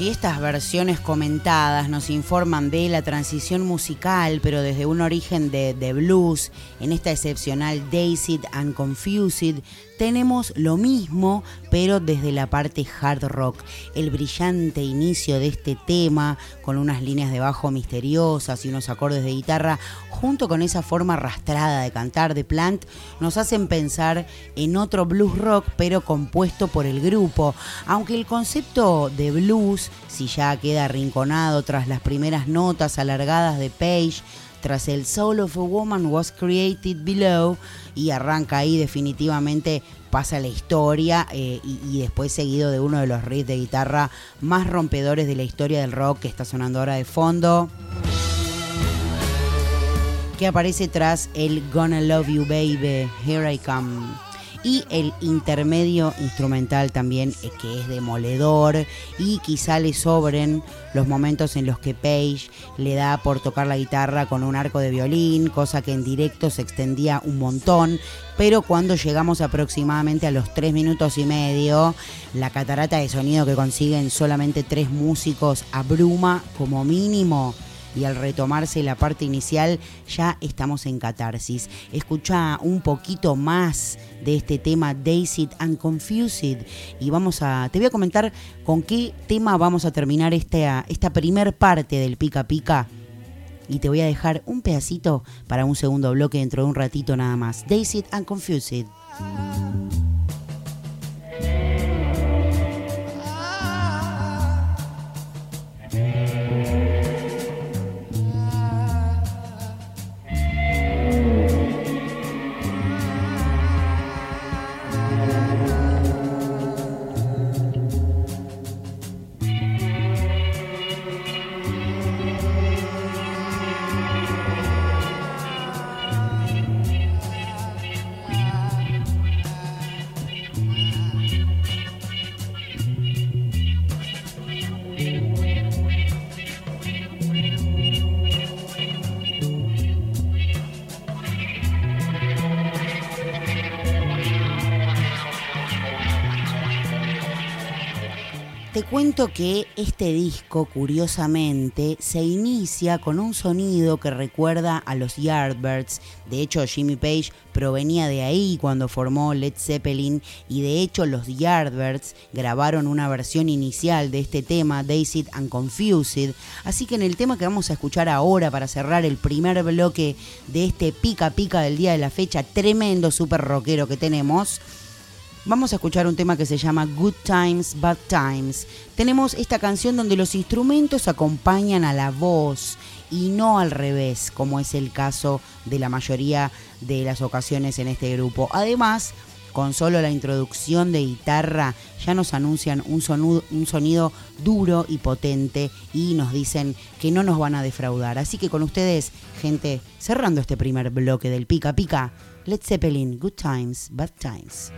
Si estas versiones comentadas nos informan de la transición musical, pero desde un origen de, blues, en esta excepcional Dazed and Confused, tenemos lo mismo, pero desde la parte hard rock. El brillante inicio de este tema, con unas líneas de bajo misteriosas y unos acordes de guitarra, junto con esa forma arrastrada de cantar de Plant, nos hacen pensar en otro blues rock, pero compuesto por el grupo. Aunque el concepto de blues, si ya queda arrinconado tras las primeras notas alargadas de Page, tras el Soul of a Woman was created below y arranca ahí definitivamente pasa la historia eh, y, y después seguido de uno de los riffs de guitarra más rompedores de la historia del rock que está sonando ahora de fondo que aparece tras el Gonna Love You Baby, Here I Come. Y el intermedio instrumental también, eh, que es demoledor, y quizá le sobren los momentos en los que Page le da por tocar la guitarra con un arco de violín, cosa que en directo se extendía un montón, pero cuando llegamos aproximadamente a los tres minutos y medio, la catarata de sonido que consiguen solamente tres músicos abruma como mínimo y al retomarse la parte inicial ya estamos en catarsis. Escucha un poquito más de este tema Dazed and Confused y vamos a te voy a comentar con qué tema vamos a terminar esta esta primer parte del pica pica y te voy a dejar un pedacito para un segundo bloque dentro de un ratito nada más. Dazed and Confused. Cuento que este disco, curiosamente, se inicia con un sonido que recuerda a los Yardbirds. De hecho, Jimmy Page provenía de ahí cuando formó Led Zeppelin y de hecho los Yardbirds grabaron una versión inicial de este tema, Dazed and Confused. Así que en el tema que vamos a escuchar ahora para cerrar el primer bloque de este pica pica del día de la fecha, tremendo super rockero que tenemos, Vamos a escuchar un tema que se llama Good Times, Bad Times. Tenemos esta canción donde los instrumentos acompañan a la voz y no al revés, como es el caso de la mayoría de las ocasiones en este grupo. Además, con solo la introducción de guitarra ya nos anuncian un sonido, duro y potente y nos dicen que no nos van a defraudar. Así que con ustedes, gente, cerrando este primer bloque del Pica Pica, Led Zeppelin, Good Times, Bad Times.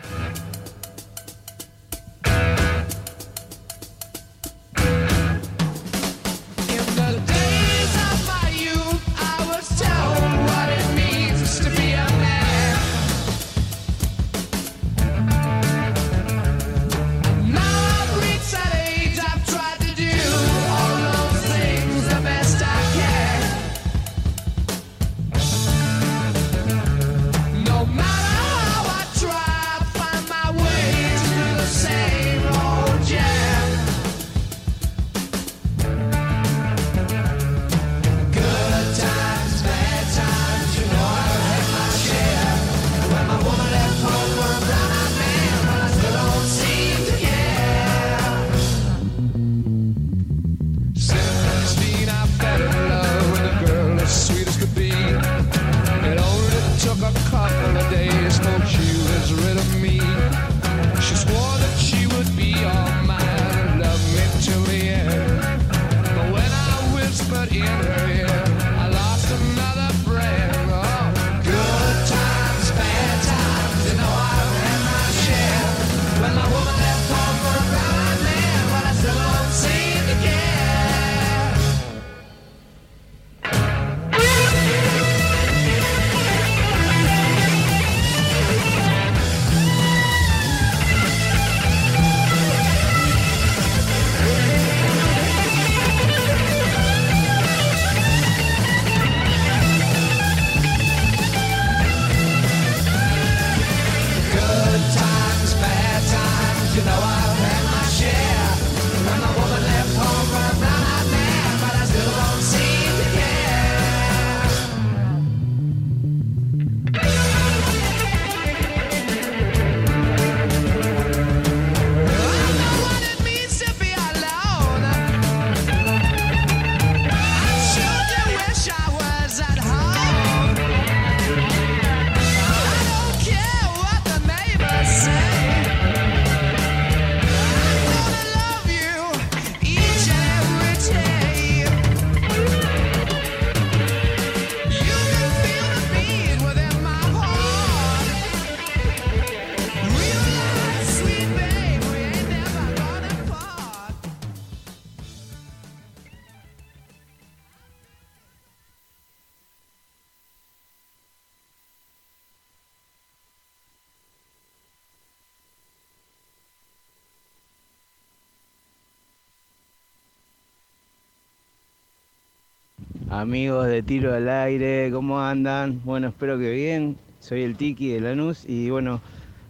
Amigos de Tiro al Aire, ¿cómo andan? Bueno, espero que bien. Soy el Tiki de Lanús y bueno,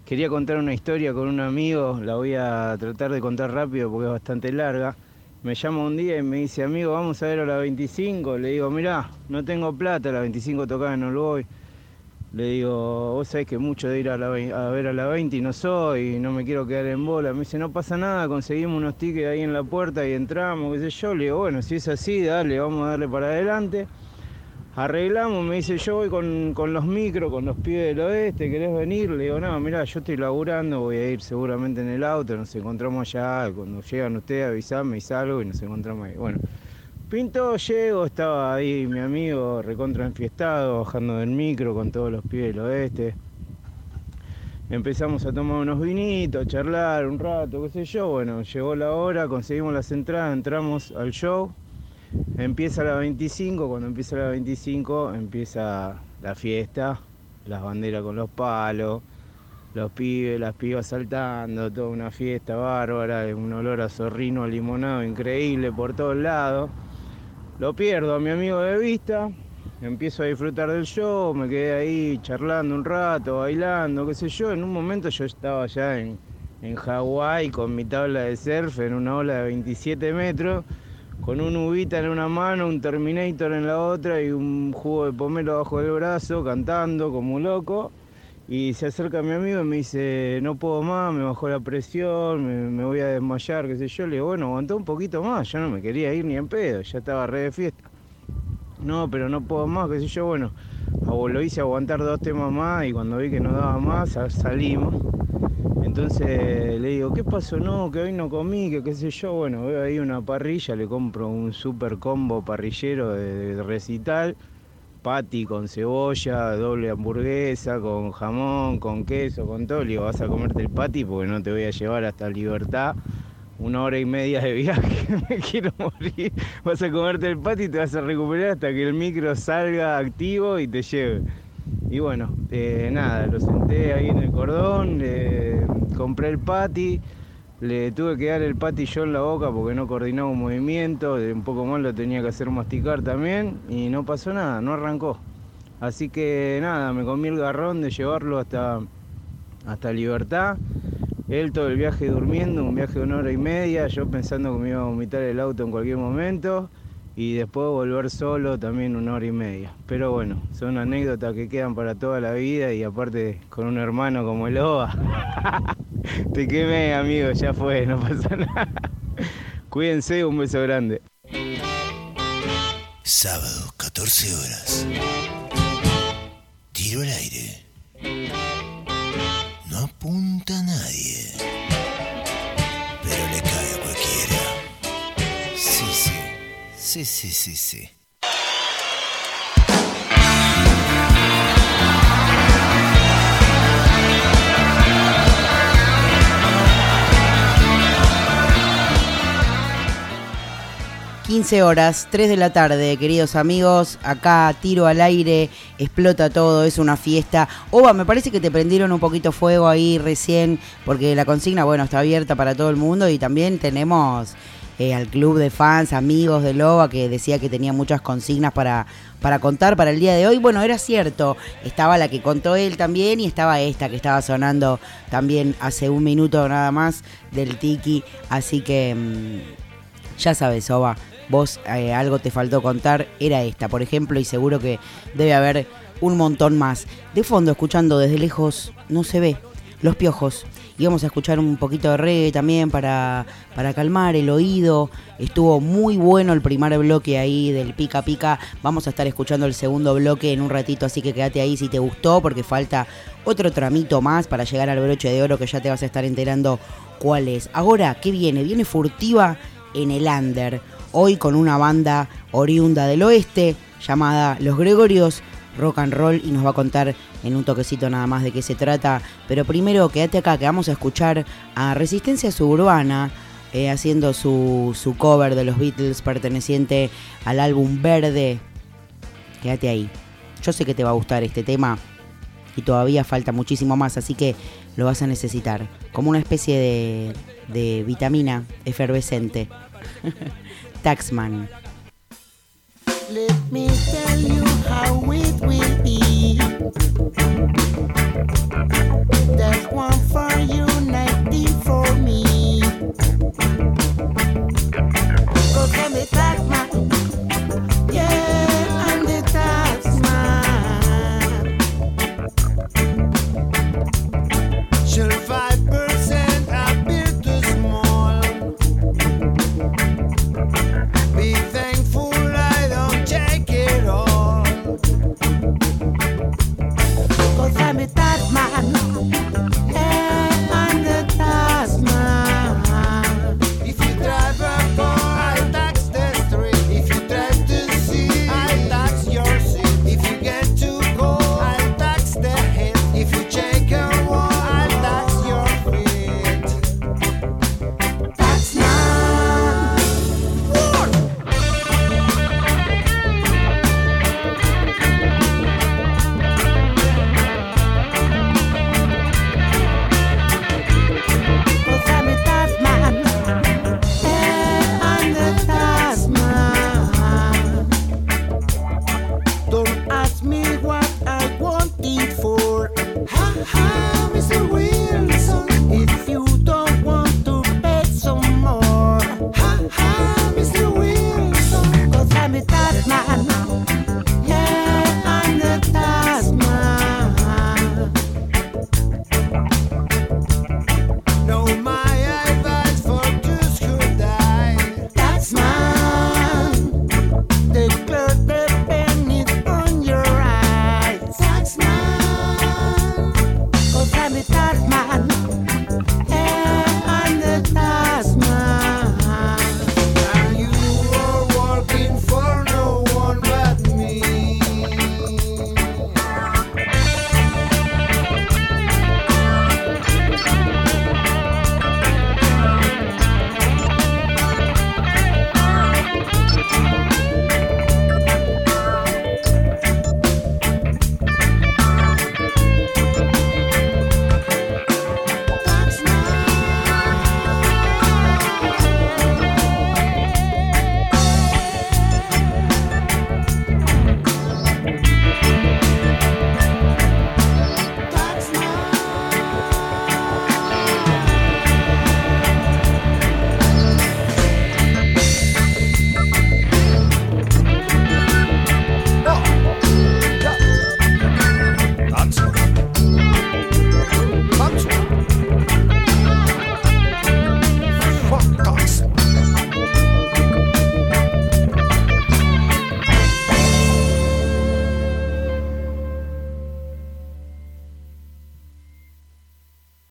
quería contar una historia con un amigo, la voy a tratar de contar rápido porque es bastante larga. Me llama un día y me dice, amigo, vamos a ver a la 25. Le digo, mirá, no tengo plata, a la 25 tocada no lo voy. Le digo, vos sabés que mucho de ir a, la, a ver a la 20 y no soy, no me quiero quedar en bola. Me dice, no pasa nada, conseguimos unos tickets ahí en la puerta y entramos, qué sé yo. Le digo, bueno, si es así, dale, vamos a darle para adelante. Arreglamos, me dice, yo voy con, los micros, con los pibes del oeste, ¿querés venir? Le digo, no, mirá, yo estoy laburando, voy a ir seguramente en el auto, nos encontramos allá, cuando llegan ustedes avisame y salgo y nos encontramos ahí. Bueno, Pinto, llego, estaba ahí mi amigo recontra enfiestado, bajando del micro con todos los pibes del oeste. Empezamos a tomar unos vinitos, a charlar un rato, qué sé yo. Bueno, llegó la hora, conseguimos las entradas, entramos al show. Empieza la 25, cuando empieza la 25 empieza la fiesta, las banderas con los palos, los pibes, las pibas saltando, toda una fiesta bárbara, un olor a zorrino, limonado increíble por todos lados. Lo pierdo a mi amigo de vista, empiezo a disfrutar del show, me quedé ahí charlando un rato, bailando, qué sé yo. En un momento yo estaba ya en, en Hawái con mi tabla de surf en una ola de 27 metros, con un ubita en una mano, un Terminator en la otra y un jugo de pomelo bajo el brazo, cantando como un loco. Y se acerca mi amigo y me dice, no puedo más, me bajó la presión, me, voy a desmayar, qué sé yo. Le digo, bueno, aguantá un poquito más, yo no me quería ir ni en pedo, ya estaba re de fiesta. No, pero no puedo más, qué sé yo, bueno, lo hice aguantar dos temas más y cuando vi que no daba más, sa- salimos. Entonces le digo, ¿qué pasó? No, que hoy no comí, que qué sé yo. Bueno, veo ahí una parrilla, le compro un super combo parrillero de, de recital, patty con cebolla, doble hamburguesa, con jamón, con queso, con todo. Le vas a comerte el patty porque no te voy a llevar hasta Libertad. Una hora y media de viaje, me quiero morir. Vas a comerte el patty y te vas a recuperar hasta que el micro salga activo y te lleve. Y bueno, eh, nada, lo senté ahí en el cordón, le compré el patty, le tuve que dar el patty yo en la boca porque no coordinaba un movimiento, un poco más lo tenía que hacer masticar también y no pasó nada, no arrancó. Así que nada, me comí el garrón de llevarlo hasta, hasta Libertad. Él todo el viaje durmiendo, un viaje de una hora y media, yo pensando que me iba a vomitar el auto en cualquier momento y después volver solo también una hora y media. Pero bueno, son anécdotas que quedan para toda la vida y aparte con un hermano como el OVA. Te quemé, amigo, ya fue, no pasa nada. Cuídense, un beso grande. Sábado, 14 horas. Tiro al aire. No apunta a nadie. Pero le cae a cualquiera. Sí, sí. Sí, sí, sí, sí. 15 horas, 3 de la tarde, queridos amigos. Acá tiro al aire, explota todo, es una fiesta. Oba, me parece que te prendieron un poquito fuego ahí recién, porque la consigna, bueno, está abierta para todo el mundo y también tenemos eh, al club de fans, amigos de Loba, que decía que tenía muchas consignas para, para contar para el día de hoy. Bueno, era cierto, estaba la que contó él también y estaba esta que estaba sonando también hace un minuto nada más del Tiki. Así que mm, ya sabes, Oba, vos eh, algo te faltó contar, era esta, por ejemplo, y seguro que debe haber un montón más. De fondo, escuchando desde lejos, no se ve, los piojos. Y vamos a escuchar un poquito de reggae también para, para calmar el oído. Estuvo muy bueno el primer bloque ahí del pica pica. Vamos a estar escuchando el segundo bloque en un ratito, así que quédate ahí si te gustó, porque falta otro tramito más para llegar al broche de oro que ya te vas a estar enterando cuál es. Ahora, ¿qué viene? Viene furtiva en el under. Hoy con una banda oriunda del oeste llamada Los Gregorios Rock and Roll y nos va a contar en un toquecito nada más de qué se trata. Pero primero quédate acá que vamos a escuchar a Resistencia Suburbana eh, haciendo su, su cover de los Beatles perteneciente al álbum Verde. Quédate ahí. Yo sé que te va a gustar este tema y todavía falta muchísimo más, así que lo vas a necesitar. Como una especie de, de vitamina efervescente. Taxman. Let me tell you how it will be. There's one for you, 90 for me. Go from the taxman.